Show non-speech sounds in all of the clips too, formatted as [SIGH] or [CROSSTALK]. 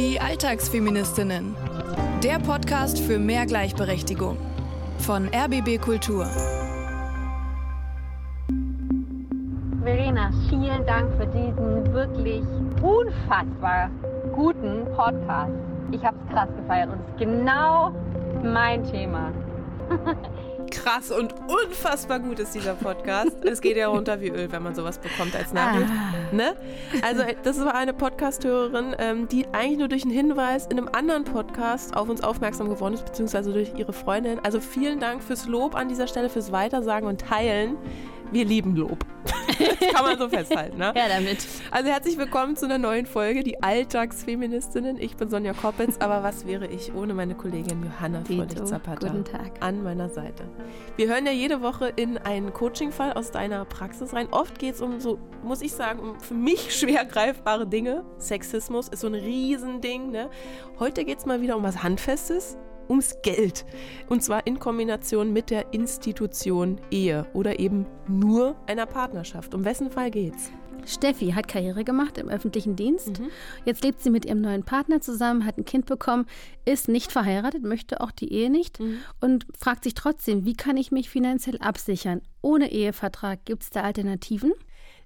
Die Alltagsfeministinnen. Der Podcast für mehr Gleichberechtigung. Von RBB Kultur. Verena, vielen Dank für diesen wirklich unfassbar guten Podcast. Ich habe es krass gefeiert und es ist genau mein Thema. [LAUGHS] krass und unfassbar gut ist dieser Podcast. es geht ja runter wie Öl, wenn man sowas bekommt als Nachricht. Ah. Ne? Also das war eine Podcasthörerin, ähm, die eigentlich nur durch einen Hinweis in einem anderen Podcast auf uns aufmerksam geworden ist, beziehungsweise durch ihre Freundin. Also vielen Dank fürs Lob an dieser Stelle, fürs Weitersagen und Teilen. Wir lieben Lob. [LAUGHS] das kann man so festhalten. Ne? Ja, damit. Also herzlich willkommen zu einer neuen Folge, die Alltagsfeministinnen. Ich bin Sonja Koppitz, aber was wäre ich ohne meine Kollegin Johanna Fröhlich-Zapata Guten Tag. an meiner Seite. Wir hören ja jede Woche in einen Coaching-Fall aus deiner Praxis rein. Oft geht es um so, muss ich sagen, um für mich [LAUGHS] schwer greifbare Dinge. Sexismus ist so ein Riesending. Ne? Heute geht es mal wieder um was Handfestes ums Geld. Und zwar in Kombination mit der Institution Ehe oder eben nur einer Partnerschaft. Um wessen Fall geht's? Steffi hat Karriere gemacht im öffentlichen Dienst. Mhm. Jetzt lebt sie mit ihrem neuen Partner zusammen, hat ein Kind bekommen, ist nicht verheiratet, möchte auch die Ehe nicht mhm. und fragt sich trotzdem, wie kann ich mich finanziell absichern? Ohne Ehevertrag gibt es da Alternativen?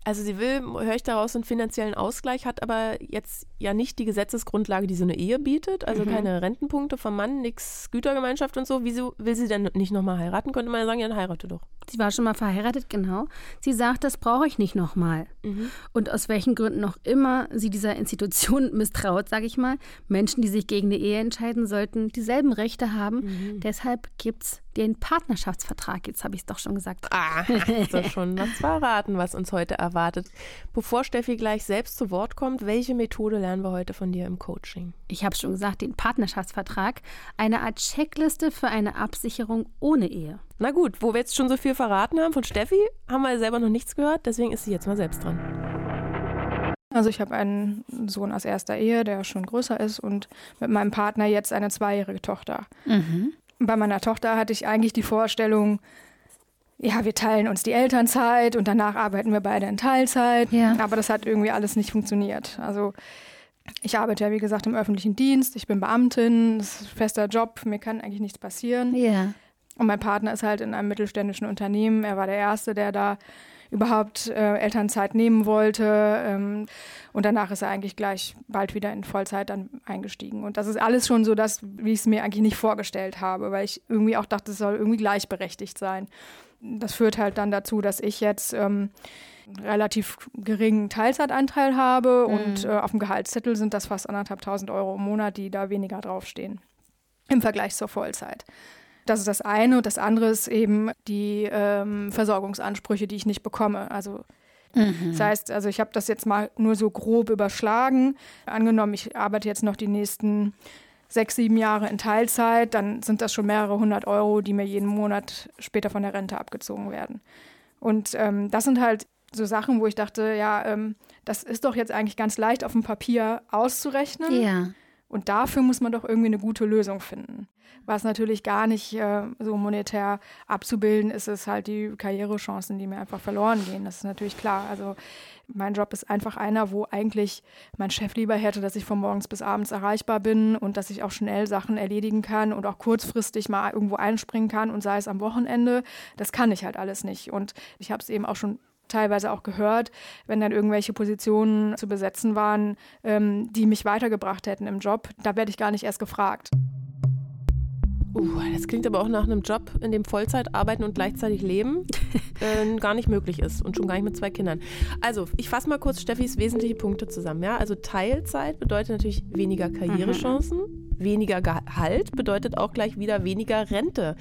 Also sie will, höre ich daraus, einen finanziellen Ausgleich, hat aber jetzt ja nicht die Gesetzesgrundlage, die so eine Ehe bietet. Also mhm. keine Rentenpunkte vom Mann, nichts Gütergemeinschaft und so. Wieso will sie denn nicht nochmal heiraten? Könnte man ja sagen, ja, dann heirate doch. Sie war schon mal verheiratet, genau. Sie sagt, das brauche ich nicht nochmal. Mhm. Und aus welchen Gründen noch immer sie dieser Institution [LAUGHS] misstraut, sage ich mal. Menschen, die sich gegen eine Ehe entscheiden, sollten dieselben Rechte haben. Mhm. Deshalb gibt es den Partnerschaftsvertrag. Jetzt habe ich es doch schon gesagt. Ah, [LAUGHS] du schon was verraten, was uns heute erwartet. Bevor Steffi gleich selbst zu Wort kommt, welche Methode lernen wir heute von dir im Coaching? Ich habe schon gesagt, den Partnerschaftsvertrag. Eine Art Checkliste für eine Absicherung ohne Ehe. Na gut, wo wir jetzt schon so viel verraten haben von Steffi, haben wir selber noch nichts gehört, deswegen ist sie jetzt mal selbst dran. Also ich habe einen Sohn aus erster Ehe, der schon größer ist und mit meinem Partner jetzt eine zweijährige Tochter. Mhm. Bei meiner Tochter hatte ich eigentlich die Vorstellung, ja, wir teilen uns die Elternzeit und danach arbeiten wir beide in Teilzeit. Ja. Aber das hat irgendwie alles nicht funktioniert. Also ich arbeite ja, wie gesagt, im öffentlichen Dienst. Ich bin Beamtin, das ist ein fester Job. Mir kann eigentlich nichts passieren. Ja. Und mein Partner ist halt in einem mittelständischen Unternehmen. Er war der Erste, der da überhaupt äh, Elternzeit nehmen wollte. Ähm, und danach ist er eigentlich gleich bald wieder in Vollzeit dann eingestiegen. Und das ist alles schon so das, wie ich es mir eigentlich nicht vorgestellt habe, weil ich irgendwie auch dachte, es soll irgendwie gleichberechtigt sein. Das führt halt dann dazu, dass ich jetzt ähm, relativ geringen Teilzeitanteil habe mhm. und äh, auf dem Gehaltszettel sind das fast anderthalb tausend Euro im Monat, die da weniger draufstehen im Vergleich zur Vollzeit. Das ist das eine. Und das andere ist eben die ähm, Versorgungsansprüche, die ich nicht bekomme. Also mhm. das heißt, also ich habe das jetzt mal nur so grob überschlagen. Angenommen, ich arbeite jetzt noch die nächsten sechs, sieben Jahre in Teilzeit, dann sind das schon mehrere hundert Euro, die mir jeden Monat später von der Rente abgezogen werden. Und ähm, das sind halt so Sachen, wo ich dachte, ja, ähm, das ist doch jetzt eigentlich ganz leicht auf dem Papier auszurechnen. Ja. Und dafür muss man doch irgendwie eine gute Lösung finden. Was natürlich gar nicht äh, so monetär abzubilden ist, ist halt die Karrierechancen, die mir einfach verloren gehen. Das ist natürlich klar. Also mein Job ist einfach einer, wo eigentlich mein Chef lieber hätte, dass ich von morgens bis abends erreichbar bin und dass ich auch schnell Sachen erledigen kann und auch kurzfristig mal irgendwo einspringen kann und sei es am Wochenende. Das kann ich halt alles nicht. Und ich habe es eben auch schon teilweise auch gehört, wenn dann irgendwelche Positionen zu besetzen waren, ähm, die mich weitergebracht hätten im Job. Da werde ich gar nicht erst gefragt. Uh, das klingt aber auch nach einem Job, in dem Vollzeit arbeiten und gleichzeitig leben [LAUGHS] äh, gar nicht möglich ist und schon gar nicht mit zwei Kindern. Also, ich fasse mal kurz Steffis wesentliche Punkte zusammen. Ja? Also Teilzeit bedeutet natürlich weniger Karrierechancen, mhm. weniger Gehalt bedeutet auch gleich wieder weniger Rente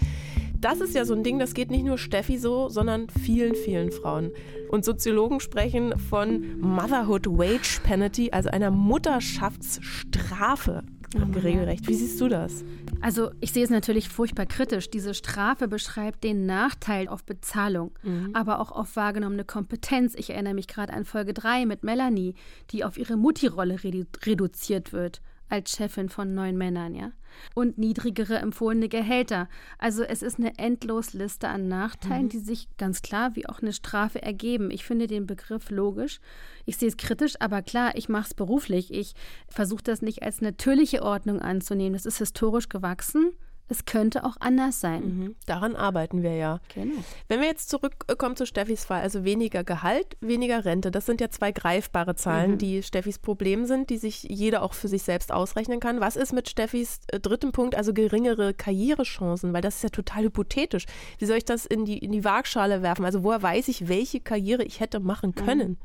das ist ja so ein Ding, das geht nicht nur Steffi so, sondern vielen, vielen Frauen. Und Soziologen sprechen von Motherhood Wage Penalty, also einer Mutterschaftsstrafe. Oh regelrecht. Wie siehst du das? Also ich sehe es natürlich furchtbar kritisch. Diese Strafe beschreibt den Nachteil auf Bezahlung, mhm. aber auch auf wahrgenommene Kompetenz. Ich erinnere mich gerade an Folge 3 mit Melanie, die auf ihre Mutti-Rolle redu reduziert wird. Als Chefin von neun Männern, ja. Und niedrigere empfohlene Gehälter. Also es ist eine Endlosliste an Nachteilen, mhm. die sich ganz klar wie auch eine Strafe ergeben. Ich finde den Begriff logisch. Ich sehe es kritisch, aber klar, ich mache es beruflich. Ich versuche das nicht als natürliche Ordnung anzunehmen. Das ist historisch gewachsen es könnte auch anders sein. Mhm. Daran arbeiten wir ja. Genau. Wenn wir jetzt zurückkommen zu Steffis Fall, also weniger Gehalt, weniger Rente, das sind ja zwei greifbare Zahlen, mhm. die Steffis Problem sind, die sich jeder auch für sich selbst ausrechnen kann. Was ist mit Steffis äh, dritten Punkt, also geringere Karrierechancen? Weil das ist ja total hypothetisch. Wie soll ich das in die, in die Waagschale werfen? Also woher weiß ich, welche Karriere ich hätte machen mhm. können? Mhm.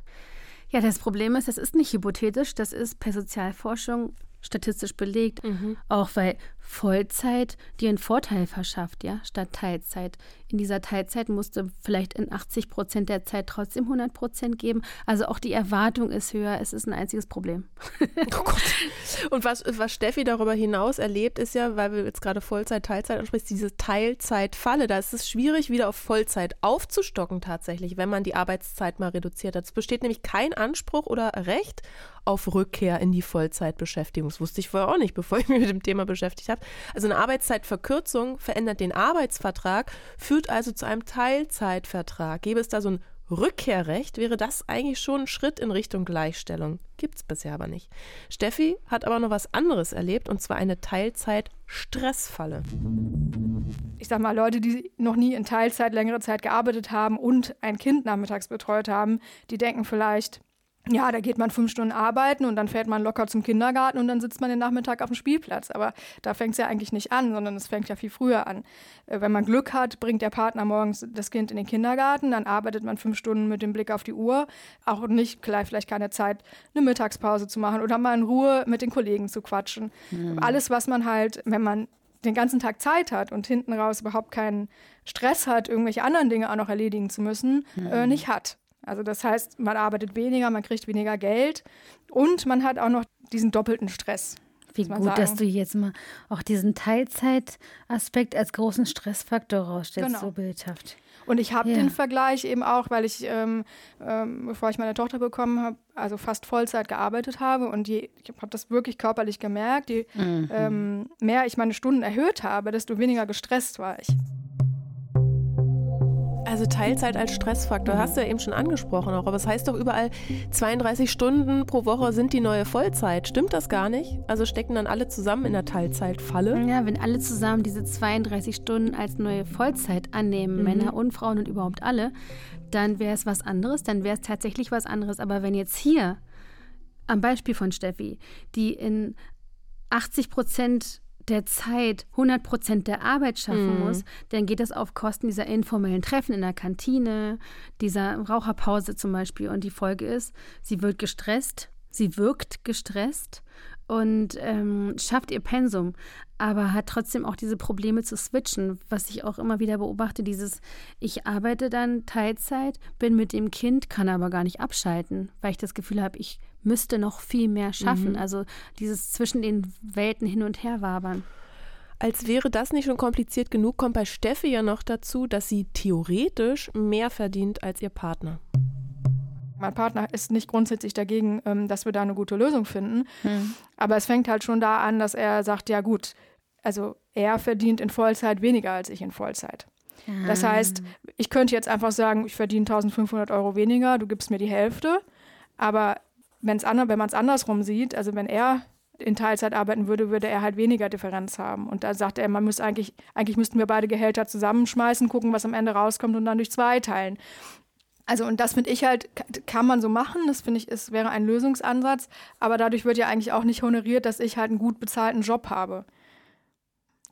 Ja, das Problem ist, das ist nicht hypothetisch, das ist per Sozialforschung statistisch belegt, mhm. auch weil Vollzeit dir einen Vorteil verschafft, ja, statt Teilzeit. In dieser Teilzeit musst du vielleicht in 80 Prozent der Zeit trotzdem 100 Prozent geben. Also auch die Erwartung ist höher. Es ist ein einziges Problem. [LAUGHS] oh Gott. Und was, was Steffi darüber hinaus erlebt, ist ja, weil wir jetzt gerade Vollzeit, Teilzeit ansprichst, diese Teilzeitfalle. Da ist es schwierig, wieder auf Vollzeit aufzustocken tatsächlich, wenn man die Arbeitszeit mal reduziert hat. Es besteht nämlich kein Anspruch oder Recht auf Rückkehr in die Vollzeitbeschäftigung. Das wusste ich vorher auch nicht, bevor ich mich mit dem Thema beschäftigt habe. Also eine Arbeitszeitverkürzung verändert den Arbeitsvertrag, führt also zu einem Teilzeitvertrag. Gäbe es da so ein Rückkehrrecht, wäre das eigentlich schon ein Schritt in Richtung Gleichstellung. Gibt es bisher aber nicht. Steffi hat aber noch was anderes erlebt, und zwar eine Teilzeit-Stressfalle. Ich sag mal, Leute, die noch nie in Teilzeit längere Zeit gearbeitet haben und ein Kind nachmittags betreut haben, die denken vielleicht, ja, da geht man fünf Stunden arbeiten und dann fährt man locker zum Kindergarten und dann sitzt man den Nachmittag auf dem Spielplatz. Aber da fängt es ja eigentlich nicht an, sondern es fängt ja viel früher an. Äh, wenn man Glück hat, bringt der Partner morgens das Kind in den Kindergarten, dann arbeitet man fünf Stunden mit dem Blick auf die Uhr. Auch nicht, vielleicht keine Zeit, eine Mittagspause zu machen oder mal in Ruhe mit den Kollegen zu quatschen. Mhm. Alles, was man halt, wenn man den ganzen Tag Zeit hat und hinten raus überhaupt keinen Stress hat, irgendwelche anderen Dinge auch noch erledigen zu müssen, mhm. äh, nicht hat. Also das heißt, man arbeitet weniger, man kriegt weniger Geld und man hat auch noch diesen doppelten Stress. Wie gut, sagen. dass du jetzt mal auch diesen Teilzeitaspekt als großen Stressfaktor rausstellst, genau. so bildhaft. Und ich habe ja. den Vergleich eben auch, weil ich, ähm, ähm, bevor ich meine Tochter bekommen habe, also fast Vollzeit gearbeitet habe und die, ich habe das wirklich körperlich gemerkt, je mhm. ähm, mehr ich meine Stunden erhöht habe, desto weniger gestresst war ich. Also Teilzeit als Stressfaktor, hast du ja eben schon angesprochen auch, aber es heißt doch überall, 32 Stunden pro Woche sind die neue Vollzeit. Stimmt das gar nicht? Also stecken dann alle zusammen in der Teilzeitfalle? Ja, wenn alle zusammen diese 32 Stunden als neue Vollzeit annehmen, mhm. Männer und Frauen und überhaupt alle, dann wäre es was anderes, dann wäre es tatsächlich was anderes. Aber wenn jetzt hier, am Beispiel von Steffi, die in 80 Prozent der Zeit 100 Prozent der Arbeit schaffen mhm. muss, dann geht das auf Kosten dieser informellen Treffen in der Kantine, dieser Raucherpause zum Beispiel. Und die Folge ist, sie wird gestresst, sie wirkt gestresst und ähm, schafft ihr Pensum, aber hat trotzdem auch diese Probleme zu switchen, was ich auch immer wieder beobachte, dieses ich arbeite dann Teilzeit, bin mit dem Kind, kann aber gar nicht abschalten, weil ich das Gefühl habe, ich müsste noch viel mehr schaffen. Mhm. Also dieses zwischen den Welten hin und her wabern. Als wäre das nicht schon kompliziert genug, kommt bei Steffi ja noch dazu, dass sie theoretisch mehr verdient als ihr Partner. Mein Partner ist nicht grundsätzlich dagegen, ähm, dass wir da eine gute Lösung finden. Hm. Aber es fängt halt schon da an, dass er sagt, ja gut, also er verdient in Vollzeit weniger als ich in Vollzeit. Das ah. heißt, ich könnte jetzt einfach sagen, ich verdiene 1500 Euro weniger, du gibst mir die Hälfte. Aber wenn's an, wenn man es andersrum sieht, also wenn er in Teilzeit arbeiten würde, würde er halt weniger Differenz haben. Und da sagt er, man muss eigentlich, eigentlich müssten wir beide Gehälter zusammenschmeißen, gucken, was am Ende rauskommt und dann durch zwei teilen. Also und das finde ich halt, kann man so machen, das finde ich, es wäre ein Lösungsansatz, aber dadurch wird ja eigentlich auch nicht honoriert, dass ich halt einen gut bezahlten Job habe.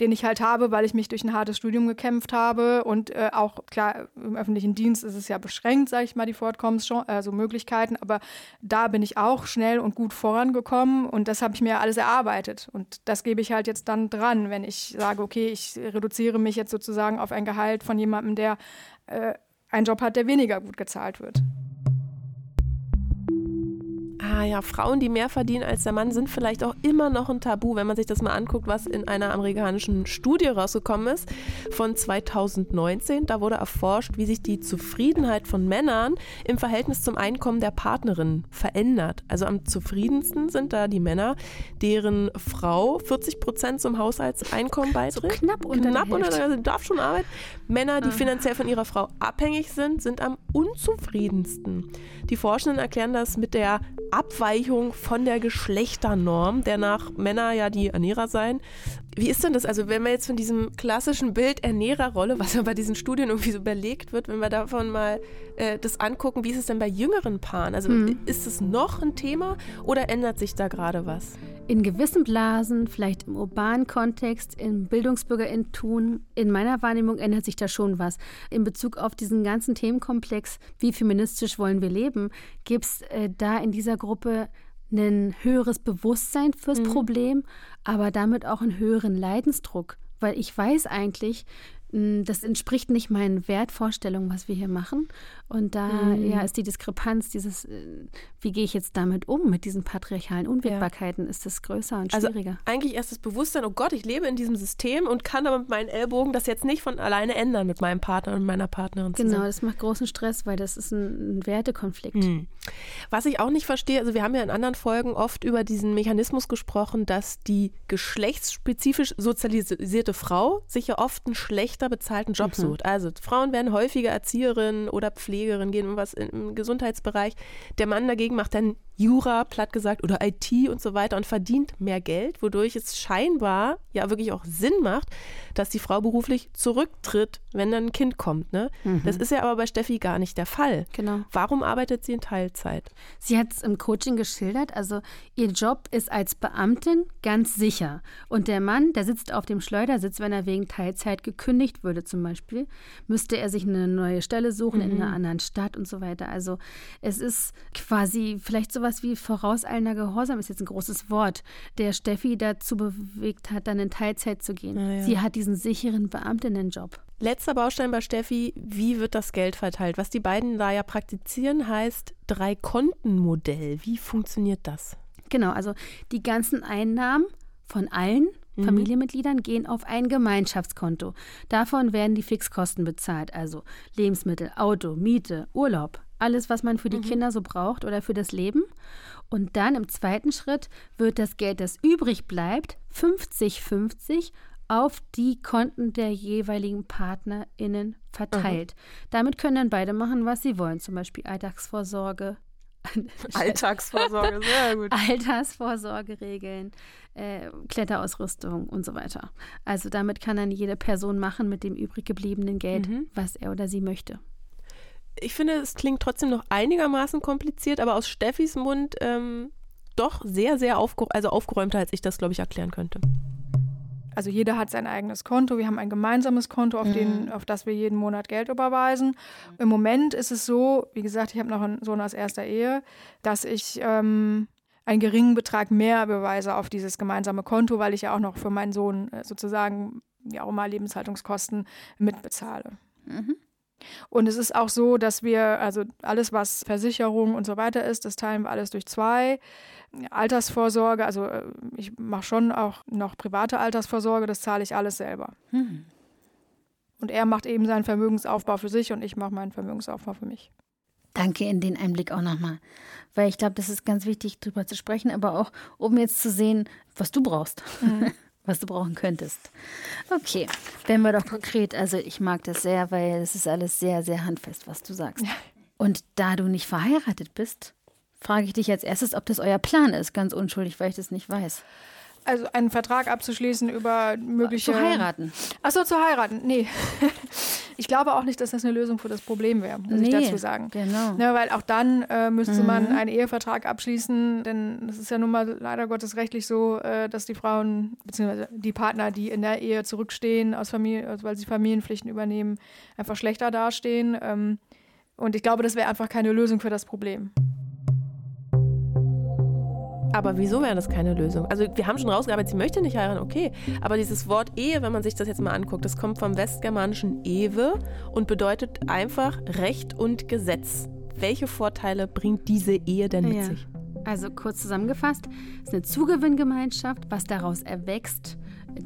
Den ich halt habe, weil ich mich durch ein hartes Studium gekämpft habe. Und äh, auch klar im öffentlichen Dienst ist es ja beschränkt, sage ich mal, die Fortkommenschancen, also Möglichkeiten, aber da bin ich auch schnell und gut vorangekommen. Und das habe ich mir alles erarbeitet. Und das gebe ich halt jetzt dann dran, wenn ich sage, okay, ich reduziere mich jetzt sozusagen auf ein Gehalt von jemandem, der äh, einen Job hat, der weniger gut gezahlt wird. Ah ja, Frauen, die mehr verdienen als der Mann, sind vielleicht auch immer noch ein Tabu, wenn man sich das mal anguckt, was in einer amerikanischen Studie rausgekommen ist von 2019. Da wurde erforscht, wie sich die Zufriedenheit von Männern im Verhältnis zum Einkommen der Partnerin verändert. Also am zufriedensten sind da die Männer, deren Frau 40 Prozent zum Haushaltseinkommen beiträgt. So knapp unter knapp der unter Hälfte. der also darf schon arbeiten. Männer, die Ah. finanziell von ihrer Frau abhängig sind, sind am unzufriedensten. Die Forschenden erklären das mit der Abweichung von der Geschlechternorm, der nach Männer ja die Ernährer seien. Wie ist denn das? Also, wenn wir jetzt von diesem klassischen Bild Ernährerrolle, was ja bei diesen Studien irgendwie so überlegt wird, wenn wir davon mal äh, das angucken, wie ist es denn bei jüngeren Paaren? Also, Mhm. ist es noch ein Thema oder ändert sich da gerade was? In gewissen Blasen, vielleicht im urbanen Kontext, im Bildungsbürgerintum, in meiner Wahrnehmung ändert sich da schon was. In Bezug auf diesen ganzen Themenkomplex, wie feministisch wollen wir leben, gibt es äh, da in dieser Gruppe ein höheres Bewusstsein fürs Problem, aber damit auch einen höheren Leidensdruck. Weil ich weiß eigentlich, mh, das entspricht nicht meinen Wertvorstellungen, was wir hier machen. Und da ja, ist die Diskrepanz, dieses, äh, wie gehe ich jetzt damit um, mit diesen patriarchalen Unwägbarkeiten, ist das größer und Also schwieriger. eigentlich erst das Bewusstsein, oh Gott, ich lebe in diesem System und kann aber mit meinen Ellbogen das jetzt nicht von alleine ändern mit meinem Partner und meiner Partnerin zusammen. Genau, das macht großen Stress, weil das ist ein, ein Wertekonflikt. Hm. Was ich auch nicht verstehe, also wir haben ja in anderen Folgen oft über diesen Mechanismus gesprochen, dass die geschlechtsspezifisch sozialisierte Frau sich ja oft einen schlechter bezahlten Job sucht. Also Frauen werden häufiger Erzieherin oder Pflegerin, gehen um was im Gesundheitsbereich. Der Mann dagegen macht dann Jura, platt gesagt, oder IT und so weiter und verdient mehr Geld, wodurch es scheinbar ja wirklich auch Sinn macht, dass die Frau beruflich zurücktritt, wenn dann ein Kind kommt. Ne? Das ist ja aber bei Steffi gar nicht der Fall. Genau. Warum arbeitet sie in Teilzeit? Sie hat es im Coaching geschildert. Also ihr Job ist als Beamtin ganz sicher. Und der Mann, der sitzt auf dem Schleudersitz, wenn er wegen Teilzeit gekündigt würde zum Beispiel, müsste er sich eine neue Stelle suchen in einer anderen Stadt und so weiter. Also es ist quasi vielleicht sowas wie vorauseilender Gehorsam, ist jetzt ein großes Wort, der Steffi dazu bewegt hat, dann in Teilzeit zu gehen. Ja. Sie hat diesen sicheren Beamtinnenjob. Letzter Baustein bei Steffi, wie wird das Geld verteilt? Was die beiden da ja praktizieren, heißt Drei-Konten-Modell. Wie funktioniert das? Genau, also die ganzen Einnahmen von allen Familienmitgliedern gehen auf ein Gemeinschaftskonto. Davon werden die Fixkosten bezahlt, also Lebensmittel, Auto, Miete, Urlaub, alles, was man für die Kinder so braucht oder für das Leben. Und dann im zweiten Schritt wird das Geld, das übrig bleibt, 50-50 auf die Konten der jeweiligen PartnerInnen verteilt. Damit können dann beide machen, was sie wollen, zum Beispiel Alltagsvorsorge, [LAUGHS] Alltagsvorsorge, sehr gut. Altersvorsorge regeln, äh, Kletterausrüstung und so weiter. Also damit kann dann jede Person machen mit dem übrig gebliebenen Geld, Mhm. was er oder sie möchte. Ich finde, es klingt trotzdem noch einigermaßen kompliziert, aber aus Steffis Mund ähm, doch sehr, sehr aufge also aufgeräumter, als ich das, glaube ich, erklären könnte. Also jeder hat sein eigenes Konto. Wir haben ein gemeinsames Konto, auf, den, auf das wir jeden Monat Geld überweisen. Im Moment ist es so, wie gesagt, ich habe noch einen Sohn aus erster Ehe, dass ich ähm, einen geringen Betrag mehr überweise auf dieses gemeinsame Konto, weil ich ja auch noch für meinen Sohn äh, sozusagen ja auch mal Lebenshaltungskosten mitbezahle. Und es ist auch so, dass wir, also alles, was Versicherung und so weiter ist, das teilen wir alles durch zwei. Altersvorsorge, also äh, ich mache schon auch noch private Altersvorsorge, das zahle ich alles selber. Und er macht eben seinen Vermögensaufbau für sich und ich mache meinen Vermögensaufbau für mich. Danke in den Einblick auch nochmal. Weil ich glaube, das ist ganz wichtig, darüber zu sprechen, aber auch, um jetzt zu sehen, was du brauchst. [LAUGHS] was du brauchen könntest. Okay, werden wir doch konkret. Also ich mag das sehr, weil es ist alles sehr, sehr handfest, was du sagst. Und da du nicht verheiratet bist, frage ich dich als erstes, ob das euer Plan ist. Ganz unschuldig, weil ich das nicht weiß. Also einen Vertrag abzuschließen über mögliche... Zu heiraten. Achso, zu heiraten. Nee. [LAUGHS] ich glaube auch nicht, dass das eine Lösung für das Problem wäre, muss ich Nee, dazu sagen. genau. Ne, weil auch dann äh, müsste man einen Ehevertrag abschließen, denn es ist ja nun mal leider Gottes rechtlich so, äh, dass die Frauen bzw. die Partner, die in der Ehe zurückstehen, aus Familie, also weil sie Familienpflichten übernehmen, einfach schlechter dastehen. Ähm, und ich glaube, das wäre einfach keine Lösung für das Problem. Aber wieso wäre das keine Lösung? Also wir haben schon rausgearbeitet, sie möchte nicht heiraten, okay. Aber dieses Wort Ehe, wenn man sich das jetzt mal anguckt, das kommt vom westgermanischen Ewe und bedeutet einfach Recht und Gesetz. Welche Vorteile bringt diese Ehe denn mit Ja. sich? Also kurz zusammengefasst, es ist eine Zugewinngemeinschaft, was daraus erwächst,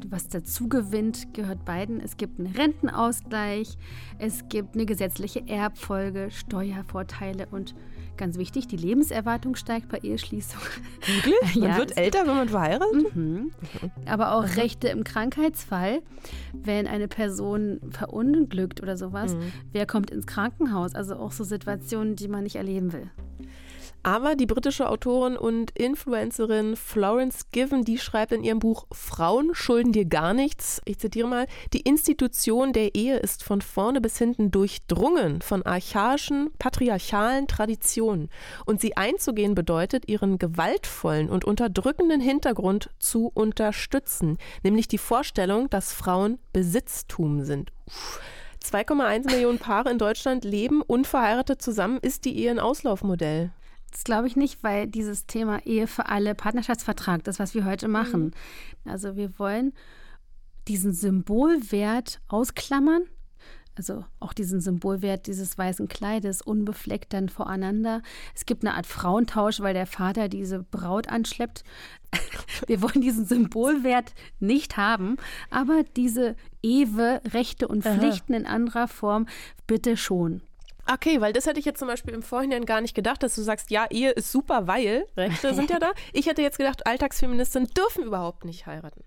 was dazu gewinnt, gehört beiden. Es gibt einen Rentenausgleich, es gibt eine gesetzliche Erbfolge, Steuervorteile und ganz wichtig, die Lebenserwartung steigt bei Eheschließung. Wirklich? [LAUGHS] Man ja, wird älter, wenn man verheiratet? Mhm. Aber auch Rechte im Krankheitsfall, wenn eine Person verunglückt oder sowas. Mhm. Wer kommt ins Krankenhaus? Also auch so Situationen, die man nicht erleben will. Aber die britische Autorin und Influencerin Florence Given, die schreibt in ihrem Buch Frauen schulden dir gar nichts. Ich zitiere mal, die Institution der Ehe ist von vorne bis hinten durchdrungen von archaischen, patriarchalen Traditionen. Und sie einzugehen bedeutet, ihren gewaltvollen und unterdrückenden Hintergrund zu unterstützen, nämlich die Vorstellung, dass Frauen Besitztum sind. 2,1 Millionen Paare in Deutschland leben unverheiratet zusammen. Ist die Ehe ein Auslaufmodell? Das glaube ich nicht, weil dieses Thema Ehe für alle, Partnerschaftsvertrag, das, was wir heute machen. Mhm. Also wir wollen diesen Symbolwert ausklammern. Also auch diesen Symbolwert dieses weißen Kleides, unbefleckt dann voreinander. Es gibt eine Art Frauentausch, weil der Vater diese Braut anschleppt. [LAUGHS] Wir wollen diesen Symbolwert nicht haben, aber diese Ewe, Rechte und Pflichten Aha. in anderer Form bitte schon. Okay, weil das hätte ich jetzt zum Beispiel im Vorhinein gar nicht gedacht, dass du sagst, ja, Ehe ist super, weil Rechte sind ja da. [LAUGHS] Ich hätte jetzt gedacht, Alltagsfeministinnen dürfen überhaupt nicht heiraten.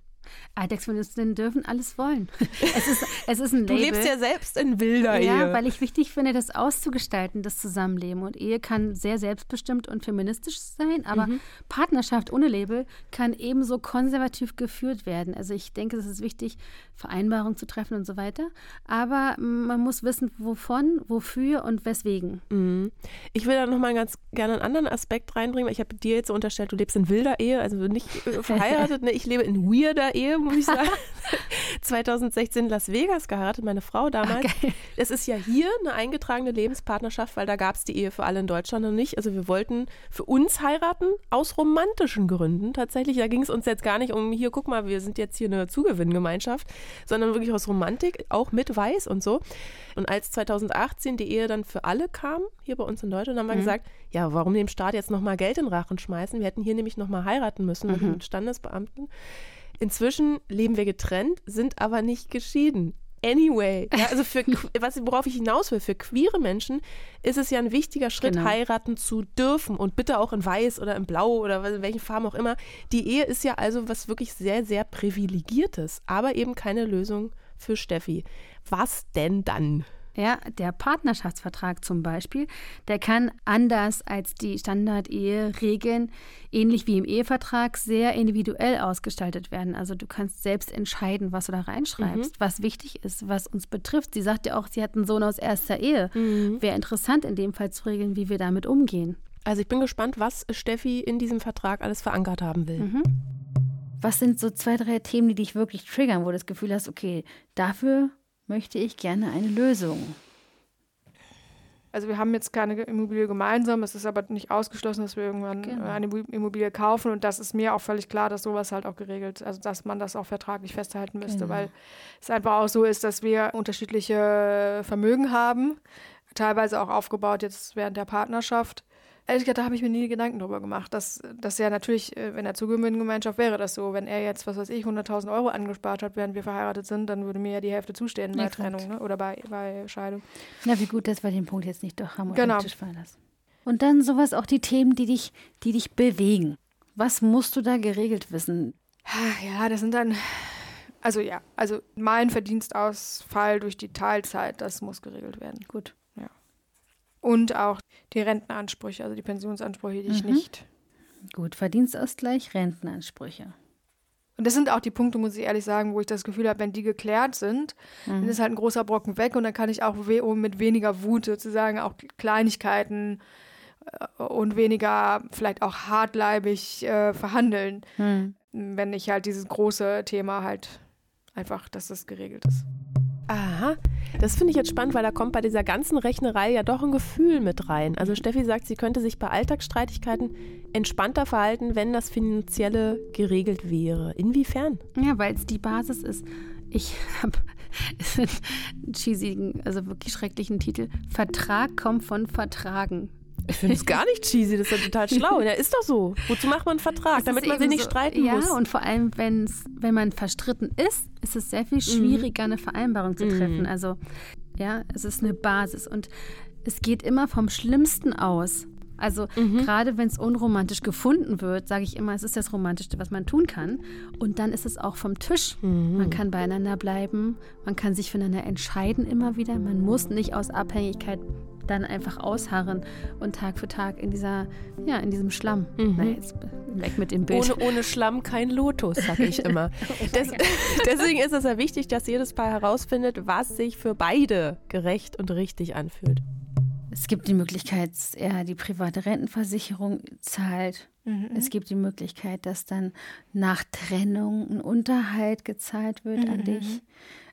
Alltagsfeministinnen dürfen alles wollen. [LAUGHS] Es ist, es ist ein Label. Du lebst ja selbst in wilder Ehe. Ja, weil ich wichtig finde, das auszugestalten, das Zusammenleben. Und Ehe kann sehr selbstbestimmt und feministisch sein, aber mhm. Partnerschaft ohne Label kann ebenso konservativ geführt werden. Also ich denke, es ist wichtig, Vereinbarungen zu treffen und so weiter. Aber man muss wissen, wovon, wofür und weswegen. Mhm. Ich will da nochmal ganz gerne einen anderen Aspekt reinbringen. Ich habe dir jetzt so unterstellt, du lebst in wilder Ehe, also nicht äh, [LAUGHS] verheiratet. ne? Ich lebe in weirder Ehe, muss ich sagen. [LAUGHS] 2016 in Las Vegas geheiratet, meine Frau damals. Okay. Es ist ja hier eine eingetragene Lebenspartnerschaft, weil da gab es die Ehe für alle in Deutschland noch nicht. Also wir wollten für uns heiraten aus romantischen Gründen. Tatsächlich, da ging es uns jetzt gar nicht um, hier, guck mal, wir sind jetzt hier eine Zugewinngemeinschaft, sondern wirklich aus Romantik, auch mit Weiß und so. Und als 2018 die Ehe dann für alle kam, hier bei uns in Deutschland, haben wir mhm. gesagt, ja, warum dem Staat jetzt nochmal Geld in Rachen schmeißen? Wir hätten hier nämlich nochmal heiraten müssen mhm. mit Standesbeamten. Inzwischen leben wir getrennt, sind aber nicht geschieden. Anyway, ja, also für [LAUGHS] was worauf ich hinaus will, für queere Menschen ist es ja ein wichtiger Schritt, genau. heiraten zu dürfen und bitte auch in Weiß oder in Blau oder in welchen Farben auch immer. Die Ehe ist ja also was wirklich sehr, sehr privilegiertes, aber eben keine Lösung für Steffi. Was denn dann? Ja, der Partnerschaftsvertrag zum Beispiel, der kann anders als die Standard-Ehe-Regeln, ähnlich wie im Ehevertrag, sehr individuell ausgestaltet werden. Also du kannst selbst entscheiden, was du da reinschreibst, mhm. was wichtig ist, was uns betrifft. Sie sagt ja auch, sie hat einen Sohn aus erster Ehe. Mhm. Wäre interessant in dem Fall zu regeln, wie wir damit umgehen. Also ich bin gespannt, was Steffi in diesem Vertrag alles verankert haben will. Mhm. Was sind so zwei, drei Themen, die dich wirklich triggern, wo du das Gefühl hast, okay, dafür möchte ich gerne eine Lösung. Also wir haben jetzt keine Immobilie gemeinsam, es ist aber nicht ausgeschlossen, dass wir irgendwann genau. eine Immobilie kaufen und das ist mir auch völlig klar, dass sowas halt auch geregelt, also dass man das auch vertraglich festhalten müsste, genau. weil es einfach auch so ist, dass wir unterschiedliche Vermögen haben, teilweise auch aufgebaut jetzt während der Partnerschaft Ehrlich gesagt, da habe ich mir nie Gedanken drüber gemacht. Dass, dass ja natürlich, äh, wenn er Zugewinngemeinschaft wäre das so. Wenn er jetzt, was weiß ich, 100.000 Euro angespart hat, während wir verheiratet sind, dann würde mir ja die Hälfte zustehen bei Exakt. Trennung ne? oder bei, bei Scheidung. Na, wie gut, dass wir den Punkt jetzt nicht doch haben genau. Tisch fallen lassen. Und dann sowas auch die Themen, die dich, die dich bewegen. Was musst du da geregelt wissen? Ja, das sind dann, also ja, also mein Verdienstausfall durch die Teilzeit, das muss geregelt werden. Gut. Und auch die Rentenansprüche, also die Pensionsansprüche, die mhm. ich nicht. Gut, Verdienstausgleich, Rentenansprüche. Und das sind auch die Punkte, muss ich ehrlich sagen, wo ich das Gefühl habe, wenn die geklärt sind, mhm. dann ist halt ein großer Brocken weg und dann kann ich auch mit weniger Wut sozusagen auch Kleinigkeiten äh, und weniger vielleicht auch hartleibig äh, verhandeln, mhm. wenn ich halt dieses große Thema halt einfach, dass das geregelt ist. Aha, das finde ich jetzt spannend, weil da kommt bei dieser ganzen Rechnerei ja doch ein Gefühl mit rein. Also Steffi sagt, sie könnte sich bei Alltagsstreitigkeiten entspannter verhalten, wenn das Finanzielle geregelt wäre. Inwiefern? Ja, weil es die Basis ist. Ich habe [LAUGHS] einen cheesigen, also wirklich schrecklichen Titel. Vertrag kommt von Vertragen. Ich finde es [LAUGHS] gar nicht cheesy, das ist ja total schlau. Ja, ist doch so. Wozu macht man einen Vertrag? Es Damit man sich nicht so- streiten ja, muss. und vor allem, wenn's, wenn man verstritten ist, ist es sehr viel schwieriger, eine Vereinbarung zu treffen. Mhm. Also, ja, es ist eine Basis. Und es geht immer vom Schlimmsten aus. Also, Mhm. gerade wenn es unromantisch gefunden wird, sage ich immer, es ist das Romantischste, was man tun kann. Und dann ist es auch vom Tisch. Mhm. Man kann beieinander bleiben, man kann sich füreinander entscheiden immer wieder. Man muss nicht aus Abhängigkeit dann einfach ausharren und Tag für Tag in dieser, ja, in diesem Schlamm. Na, jetzt weg mit dem Bild. Mhm. Ohne, ohne Schlamm kein Lotus, sage ich [LAUGHS] immer. Des, deswegen ist es ja wichtig, dass jedes Paar herausfindet, was sich für beide gerecht und richtig anfühlt. Es gibt die Möglichkeit, dass er die private Rentenversicherung zahlt. Es gibt die Möglichkeit, dass dann nach Trennung ein Unterhalt gezahlt wird an dich.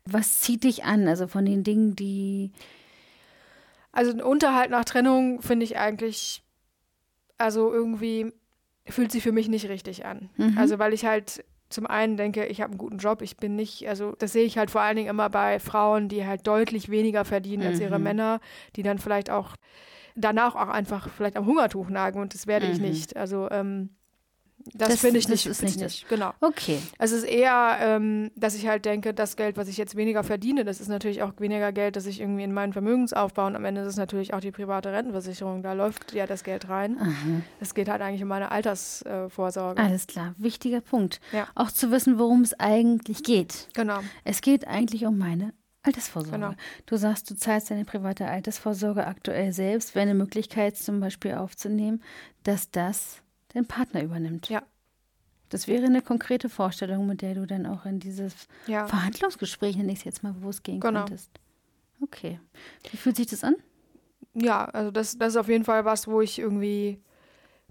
Was zieht dich an? Also von den Dingen, die. Also ein Unterhalt nach Trennung finde ich eigentlich, also irgendwie fühlt sich für mich nicht richtig an. Also weil ich halt zum einen denke, ich habe einen guten Job, ich bin nicht, also das sehe ich halt vor allen Dingen immer bei Frauen, die halt deutlich weniger verdienen als ihre Männer, die dann vielleicht auch danach auch einfach vielleicht am Hungertuch nagen und das werde ich nicht. Also ähm, das, Das- finde ich das nicht ist nicht richtig. Genau. Okay. Also es ist eher, ähm, dass ich halt denke, das Geld, was ich jetzt weniger verdiene, das ist natürlich auch weniger Geld, das ich irgendwie in meinen Vermögensaufbau und am Ende ist es natürlich auch die private Rentenversicherung. Da läuft ja das Geld rein. Es geht halt eigentlich um meine Altersvorsorge. Alles klar. Wichtiger Punkt. Ja. Auch zu wissen, worum es eigentlich geht. Genau. Es geht eigentlich um meine Altersvorsorge. Genau. Du sagst, du zahlst deine private Altersvorsorge aktuell selbst. Wäre eine Möglichkeit zum Beispiel aufzunehmen, dass das dein Partner übernimmt. Ja. Das wäre eine konkrete Vorstellung, mit der du dann auch in dieses Ja. Verhandlungsgespräch, nenne ich es jetzt mal, bewusst gehen Genau. konntest. Okay. Wie fühlt sich das an? Ja, also das, das ist auf jeden Fall was, wo ich irgendwie,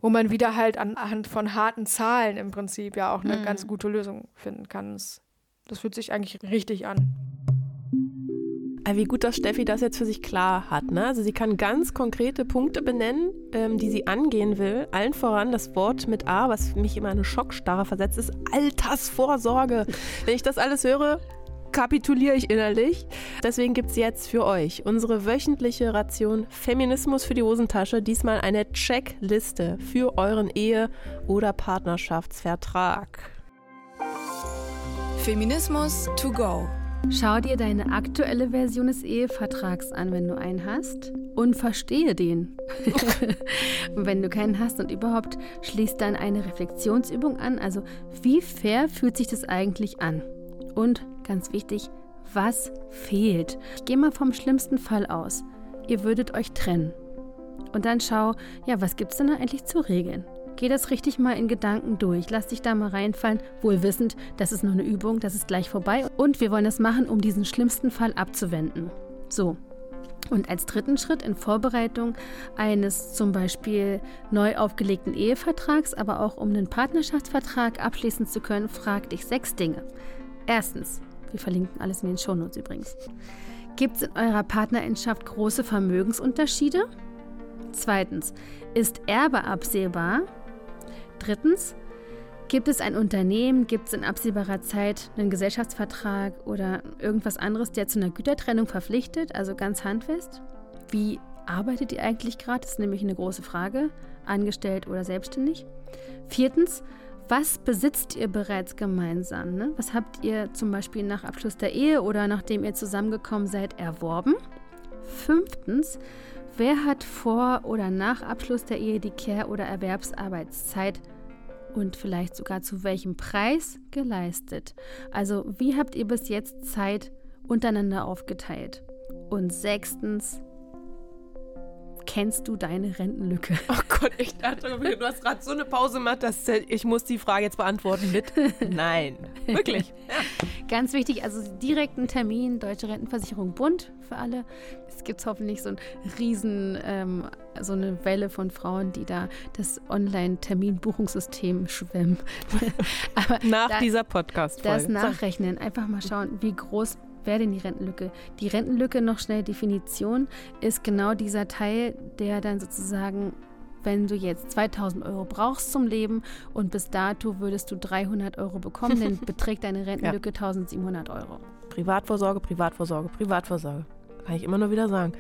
wo man wieder halt anhand von harten Zahlen im Prinzip ja auch eine ganz gute Lösung finden kann. Das, das fühlt sich eigentlich richtig an. Aber wie gut, dass Steffi das jetzt für sich klar hat. Ne? Also sie kann ganz konkrete Punkte benennen, ähm, die sie angehen will. Allen voran das Wort mit A, was mich immer in eine Schockstarre versetzt, ist Altersvorsorge. Wenn ich das alles höre, kapituliere ich innerlich. Deswegen gibt es jetzt für euch unsere wöchentliche Ration Feminismus für die Hosentasche. Diesmal eine Checkliste für euren Ehe- oder Partnerschaftsvertrag. Feminismus to go. Schau dir deine aktuelle Version des Ehevertrags an, wenn du einen hast, und verstehe den. [LAUGHS] und wenn du keinen hast und überhaupt, schließ dann eine Reflexionsübung an. Also, wie fair fühlt sich das eigentlich an? Und ganz wichtig, was fehlt? Ich gehe mal vom schlimmsten Fall aus. Ihr würdet euch trennen. Und dann schau, ja, was gibt's denn da eigentlich zu regeln? Geh das richtig mal in Gedanken durch. Lass dich da mal reinfallen, wohl wissend, das ist nur eine Übung, das ist gleich vorbei. Und wir wollen das machen, um diesen schlimmsten Fall abzuwenden. So. Und als dritten Schritt in Vorbereitung eines zum Beispiel neu aufgelegten Ehevertrags, aber auch um einen Partnerschaftsvertrag abschließen zu können, frag dich sechs Dinge. Erstens, wir verlinken alles in den Shownotes übrigens. Gibt es in eurer Partnerschaft große Vermögensunterschiede? Zweitens, ist Erbe absehbar? Drittens, gibt es ein Unternehmen, gibt es in absehbarer Zeit einen Gesellschaftsvertrag oder irgendwas anderes, der zu einer Gütertrennung verpflichtet, also ganz handfest? Wie arbeitet ihr eigentlich gerade? Das ist nämlich eine große Frage, angestellt oder selbstständig. Viertens, was besitzt ihr bereits gemeinsam? Ne? Was habt ihr zum Beispiel nach Abschluss der Ehe oder nachdem ihr zusammengekommen seid erworben? Fünftens, wer hat vor oder nach Abschluss der Ehe die Care- oder Erwerbsarbeitszeit und vielleicht sogar zu welchem Preis geleistet? Also wie habt ihr bis jetzt Zeit untereinander aufgeteilt? Und sechstens, kennst du deine Rentenlücke? [LAUGHS] Oh Gott, ich dachte, du hast gerade so eine Pause gemacht, dass ich muss die Frage jetzt beantworten mit [LAUGHS] Nein. Wirklich. Ganz wichtig, also direkt einen Termin, Deutsche Rentenversicherung Bund für alle. Es gibt hoffentlich so ein riesen, ähm, so eine Welle von Frauen, die da das Online-Terminbuchungssystem schwemmen. [LAUGHS] Aber Nach da- dieser Podcast-Folge. das nachrechnen, einfach mal schauen, wie groß wäre denn die Rentenlücke. Die Rentenlücke, noch schnell Definition, ist genau dieser Teil, der dann sozusagen, wenn du jetzt 2000 Euro brauchst zum Leben und bis dato würdest du 300 Euro bekommen, dann [LAUGHS] beträgt deine Rentenlücke 1700 Euro. Privatvorsorge, Privatvorsorge, Privatvorsorge. Kann ich immer nur wieder sagen.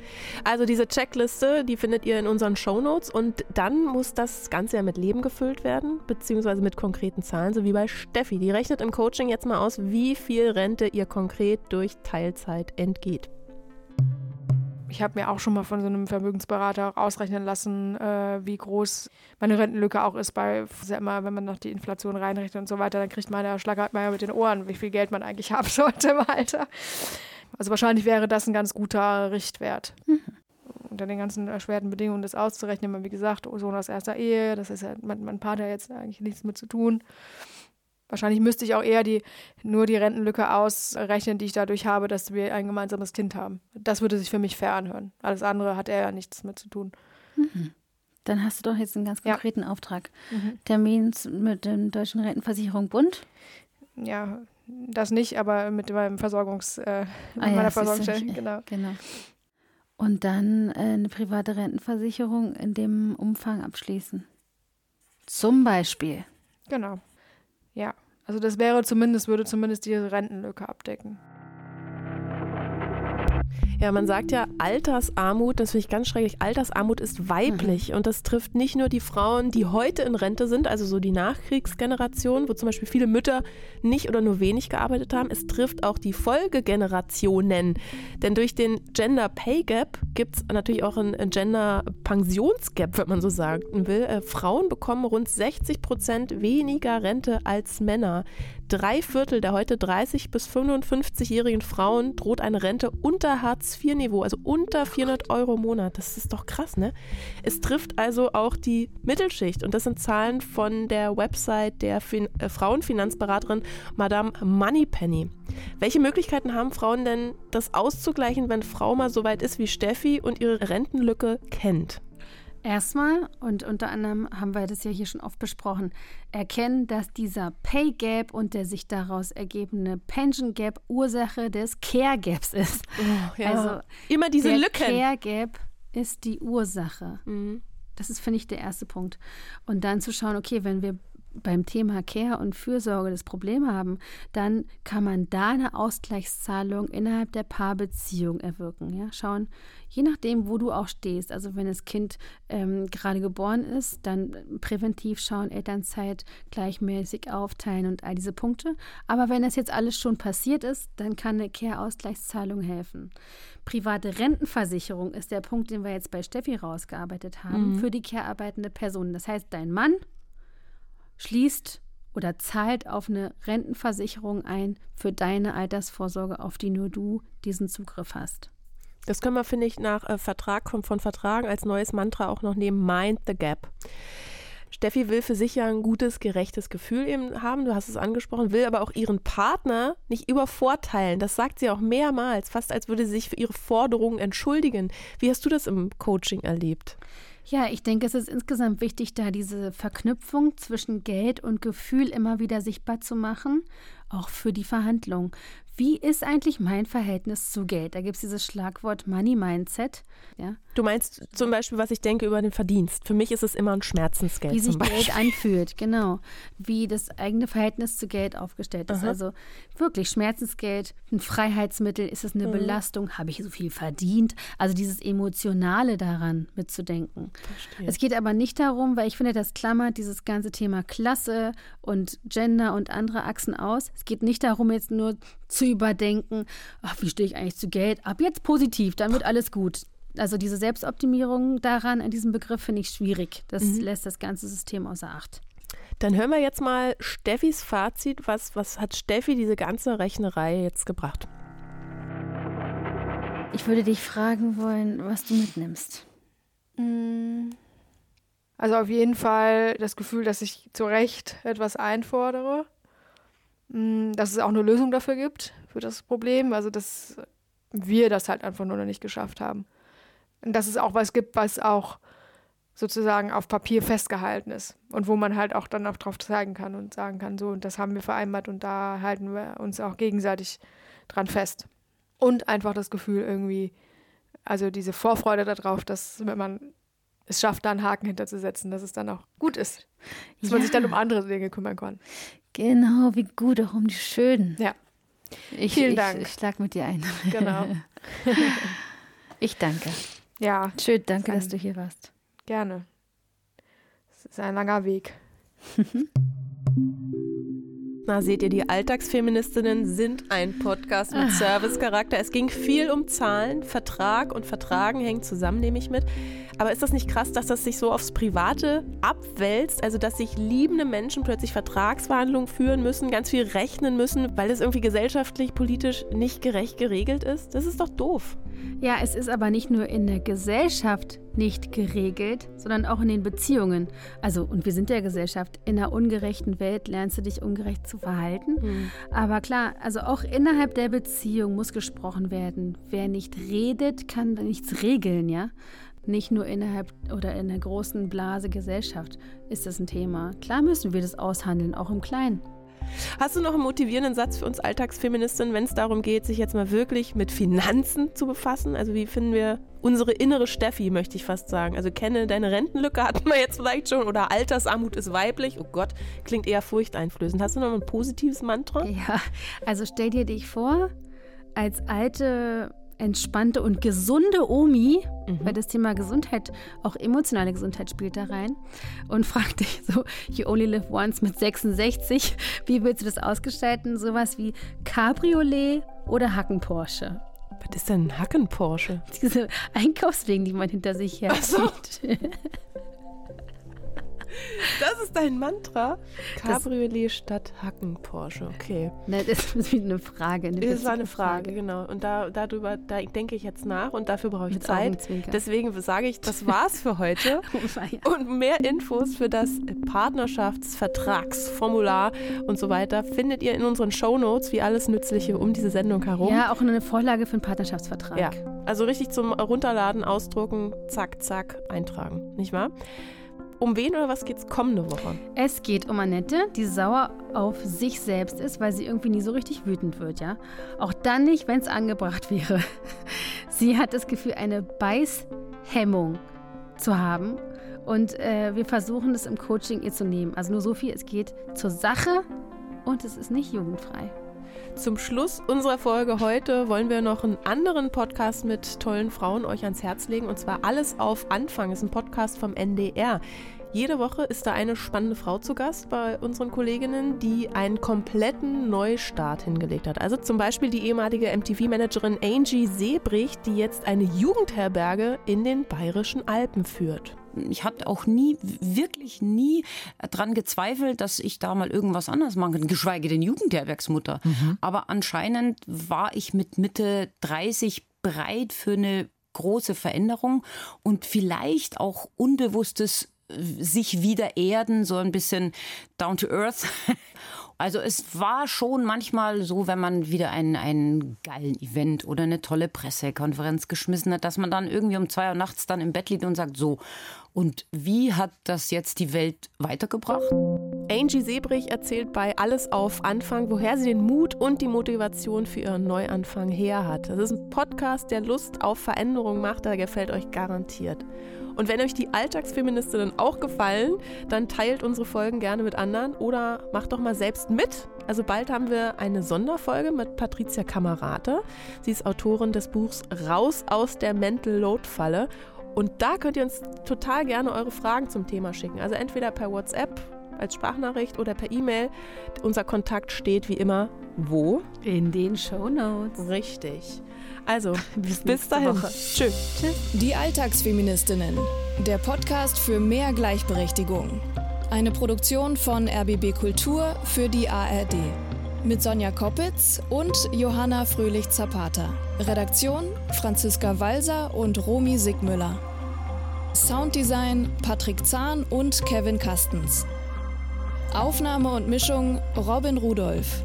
Also diese Checkliste, die findet ihr in unseren Shownotes und dann muss das Ganze ja mit Leben gefüllt werden, beziehungsweise mit konkreten Zahlen, so wie bei Steffi. Die rechnet im Coaching jetzt mal aus, wie viel Rente ihr konkret durch Teilzeit entgeht. Ich habe mir auch schon mal von so einem Vermögensberater ausrechnen lassen, äh, wie groß meine Rentenlücke auch ist bei, ja immer, wenn man noch die Inflation reinrechnet und so weiter, dann kriegt man ja mit den Ohren, wie viel Geld man eigentlich [LAUGHS] haben sollte im Alter. Also wahrscheinlich wäre das ein ganz guter Richtwert. Mhm. Unter den ganzen erschwerten Bedingungen das auszurechnen, man, wie gesagt, Sohn aus erster Ehe, das ist ja mein, mein Partner jetzt eigentlich nichts mit zu tun. Wahrscheinlich müsste ich auch eher die, nur die Rentenlücke ausrechnen, die ich dadurch habe, dass wir ein gemeinsames Kind haben. Das würde sich für mich fair anhören. Alles andere hat er ja nichts mit zu tun. Mhm. Dann hast du doch jetzt einen ganz konkreten ja. Auftrag. Mhm. Termin mit der Deutschen Rentenversicherung Bund? Ja, das nicht, aber mit meinem Versorgungs, äh, mit ah, meiner ja, Versorgungsstelle, genau. genau. Und dann äh, eine private Rentenversicherung in dem Umfang abschließen. Zum Beispiel. Genau. Ja, also das wäre zumindest, würde zumindest die Rentenlücke abdecken. Ja, man sagt ja, Altersarmut, das finde ich ganz schrecklich, Altersarmut ist weiblich mhm. und das trifft nicht nur die Frauen, die heute in Rente sind, also so die Nachkriegsgeneration, wo zum Beispiel viele Mütter nicht oder nur wenig gearbeitet haben, es trifft auch die Folgegenerationen. Denn durch den Gender Pay Gap gibt es natürlich auch ein Gender Pensionsgap, wenn man so sagen will. Äh, Frauen bekommen rund 60 Prozent weniger Rente als Männer. Drei Viertel der heute 30 bis 55-jährigen Frauen droht eine Rente unter Hartz-IV-Niveau, also unter 400 Euro im Monat. Das ist doch krass, ne? Es trifft also auch die Mittelschicht und das sind Zahlen von der Website der fin äh, Frauenfinanzberaterin Madame Moneypenny. Welche Möglichkeiten haben Frauen denn, das auszugleichen, wenn Frau mal so weit ist wie Steffi und ihre Rentenlücke kennt? Erstmal, und unter anderem haben wir das ja hier schon oft besprochen, erkennen, dass dieser Pay Gap und der sich daraus ergebende Pension Gap Ursache des Care Gaps ist. Oh, ja. Also immer diese der Lücken. Care Gap ist die Ursache. Mhm. Das ist, finde ich, der erste Punkt. Und dann zu schauen, okay, wenn wir beim Thema Care und Fürsorge das Problem haben, dann kann man da eine Ausgleichszahlung innerhalb der Paarbeziehung erwirken. Ja? Schauen, je nachdem, wo du auch stehst. Also wenn das Kind ähm, gerade geboren ist, dann präventiv schauen, Elternzeit gleichmäßig aufteilen und all diese Punkte. Aber wenn das jetzt alles schon passiert ist, dann kann eine Care-Ausgleichszahlung helfen. Private Rentenversicherung ist der Punkt, den wir jetzt bei Steffi rausgearbeitet haben, mhm. für die care-arbeitende Person. Das heißt, dein Mann schließt oder zahlt auf eine Rentenversicherung ein für deine Altersvorsorge, auf die nur du diesen Zugriff hast. Das können wir, finde ich, nach äh, Vertrag von, von Vertragen als neues Mantra auch noch nehmen. Mind the Gap. Steffi will für sich ja ein gutes, gerechtes Gefühl eben haben, du hast es angesprochen, will aber auch ihren Partner nicht übervorteilen. Das sagt sie auch mehrmals, fast als würde sie sich für ihre Forderungen entschuldigen. Wie hast du das im Coaching erlebt? Ja, ich denke, es ist insgesamt wichtig, da diese Verknüpfung zwischen Geld und Gefühl immer wieder sichtbar zu machen, auch für die Verhandlung. Wie ist eigentlich mein Verhältnis zu Geld? Da gibt es dieses Schlagwort Money Mindset. Ja. Du meinst zum Beispiel, was ich denke über den Verdienst. Für mich ist es immer ein Schmerzensgeld. Wie sich Geld anfühlt, genau. Wie das eigene Verhältnis zu Geld aufgestellt ist. Aha. Also wirklich Schmerzensgeld, ein Freiheitsmittel, ist es eine mhm. Belastung? Habe ich so viel verdient? Also dieses Emotionale daran mitzudenken. Verstehe. Es geht aber nicht darum, weil ich finde, das klammert dieses ganze Thema Klasse und Gender und andere Achsen aus. Es geht nicht darum, jetzt nur zu überdenken, ach, wie stehe ich eigentlich zu Geld? Ab jetzt positiv, dann wird alles gut. Also diese Selbstoptimierung daran, an diesem Begriff, finde ich schwierig. Das mhm. lässt das ganze System außer Acht. Dann hören wir jetzt mal Steffis Fazit. Was, was hat Steffi diese ganze Rechnerei jetzt gebracht? Ich würde dich fragen wollen, was du mitnimmst. Mm. Also auf jeden Fall das Gefühl, dass ich zu Recht etwas einfordere. Mm, dass es auch eine Lösung dafür gibt, für das Problem. Also, dass wir das halt einfach nur noch nicht geschafft haben. Und dass es auch was gibt, was auch sozusagen auf Papier festgehalten ist und wo man halt auch dann auch drauf zeigen kann und sagen kann, so, und das haben wir vereinbart und da halten wir uns auch gegenseitig dran fest. Und einfach das Gefühl irgendwie, also diese Vorfreude darauf, dass wenn man es schafft, da einen Haken hinterzusetzen, dass es dann auch gut ist. Dass ja. man sich dann um andere Dinge kümmern kann. Genau, wie gut, auch um die Schönen. Ja. Ich, Vielen Dank. Ich, ich schlag mit dir ein. Genau. [LAUGHS] [LAUGHS] Ich danke. Ja. Schön, danke, dass du hier warst. Gerne. Es ist ein langer Weg. [LAUGHS] Na, seht ihr, die Alltagsfeministinnen sind ein Podcast mit ah. Servicecharakter. Es ging viel um Zahlen, Vertrag und Vertragen hängt zusammen, nehme ich mit. Aber ist das nicht krass, dass das sich so aufs Private abwälzt? Also, dass sich liebende Menschen plötzlich Vertragsverhandlungen führen müssen, ganz viel rechnen müssen, weil es irgendwie gesellschaftlich, politisch nicht gerecht geregelt ist? Das ist doch doof. Ja, es ist aber nicht nur in der Gesellschaft nicht geregelt, sondern auch in den Beziehungen. Also, und wir sind der Gesellschaft. In einer ungerechten Welt lernst du dich ungerecht zu verhalten. Mhm. Aber klar, also auch innerhalb der Beziehung muss gesprochen werden. Wer nicht redet, kann nichts regeln, ja? Nicht nur innerhalb oder in der großen Blase Gesellschaft ist das ein Thema. Klar müssen wir das aushandeln, auch im Kleinen. Hast du noch einen motivierenden Satz für uns Alltagsfeministinnen, wenn es darum geht, sich jetzt mal wirklich mit Finanzen zu befassen? Also wie finden wir unsere innere Steffi, möchte ich fast sagen. Also kenne deine Rentenlücke [LAUGHS] hatten wir jetzt vielleicht schon oder Altersarmut ist weiblich. Oh Gott, klingt eher furchteinflößend. Hast du noch ein positives Mantra? Ja, also stell dir dich vor, als alte entspannte und gesunde Omi, mhm. weil das Thema Gesundheit, auch emotionale Gesundheit spielt da rein, und fragt dich so, you only live once mit 66, wie willst du das ausgestalten? Sowas wie Cabriolet oder Hacken-Porsche? Was ist denn ein Hacken-Porsche? Diese Einkaufswegen, die man hinter sich herzieht. So. [LAUGHS] Das ist dein Mantra? Cabriolet das, statt Hacken Porsche, okay. Ne, das ist wie eine Frage. Eine das war eine Frage, Frage, genau. Und da, darüber da denke ich jetzt nach und dafür brauche ich Mit Zeit. Deswegen sage ich, das war's für heute. [LAUGHS] und mehr Infos für das Partnerschaftsvertragsformular und so weiter findet ihr in unseren Shownotes, wie alles Nützliche um diese Sendung herum. Ja, auch eine Vorlage für einen Partnerschaftsvertrag. Ja, also richtig zum Runterladen, ausdrucken, zack, zack, eintragen, nicht wahr? Um wen oder was geht's kommende Woche? Es geht um Annette, die sauer auf sich selbst ist, weil sie irgendwie nie so richtig wütend wird, ja? Auch dann nicht, wenn es angebracht wäre. [LAUGHS] Sie hat das Gefühl, eine Beißhemmung zu haben. Und äh, wir versuchen das im Coaching ihr zu nehmen. Also nur so viel, es geht zur Sache und es ist nicht jugendfrei. Zum Schluss unserer Folge heute wollen wir noch einen anderen Podcast mit tollen Frauen euch ans Herz legen und zwar Alles auf Anfang. Ist ein Podcast vom NDR. Jede Woche ist da eine spannende Frau zu Gast bei unseren Kolleginnen, die einen kompletten Neustart hingelegt hat. Also zum Beispiel die ehemalige MTV-Managerin Angie Seebricht, die jetzt eine Jugendherberge in den bayerischen Alpen führt ich hatte auch nie, wirklich nie dran gezweifelt, dass ich da mal irgendwas anderes machen kann, geschweige denn Jugendherbergsmutter. Mhm. Aber anscheinend war ich mit Mitte 30 bereit für eine große Veränderung und vielleicht auch unbewusstes sich wieder erden, so ein bisschen down to earth. [LAUGHS] Also es war schon manchmal so, wenn man wieder einen, einen geilen Event oder eine tolle Pressekonferenz geschmissen hat, dass man dann irgendwie um zwei Uhr nachts dann im Bett liegt und sagt, so, und wie hat das jetzt die Welt weitergebracht? Angie Sebrich erzählt bei Alles auf Anfang, woher sie den Mut und die Motivation für ihren Neuanfang her hat. Das ist ein Podcast, der Lust auf Veränderung macht, der gefällt euch garantiert. Und wenn euch die Alltagsfeministinnen auch gefallen, dann teilt unsere Folgen gerne mit anderen oder macht doch mal selbst mit. Also bald haben wir eine Sonderfolge mit Patricia Kamerate. Sie ist Autorin des Buchs Raus aus der Mental Load Falle. Und da könnt ihr uns total gerne eure Fragen zum Thema schicken. Also entweder per WhatsApp als Sprachnachricht oder per E-Mail. Unser Kontakt steht wie immer wo? In den Show Notes. Richtig. Also, [LAUGHS] bis, bis dahin. Tschüss. Tschüss. Die Alltagsfeministinnen. Der Podcast für mehr Gleichberechtigung. Eine Produktion von RBB Kultur für die ARD. Mit Sonja Koppitz und Johanna Fröhlich-Zapata. Redaktion Franziska Walser und Romy Sigmüller. Sounddesign Patrick Zahn und Kevin Kastens. Aufnahme und Mischung Robin Rudolph.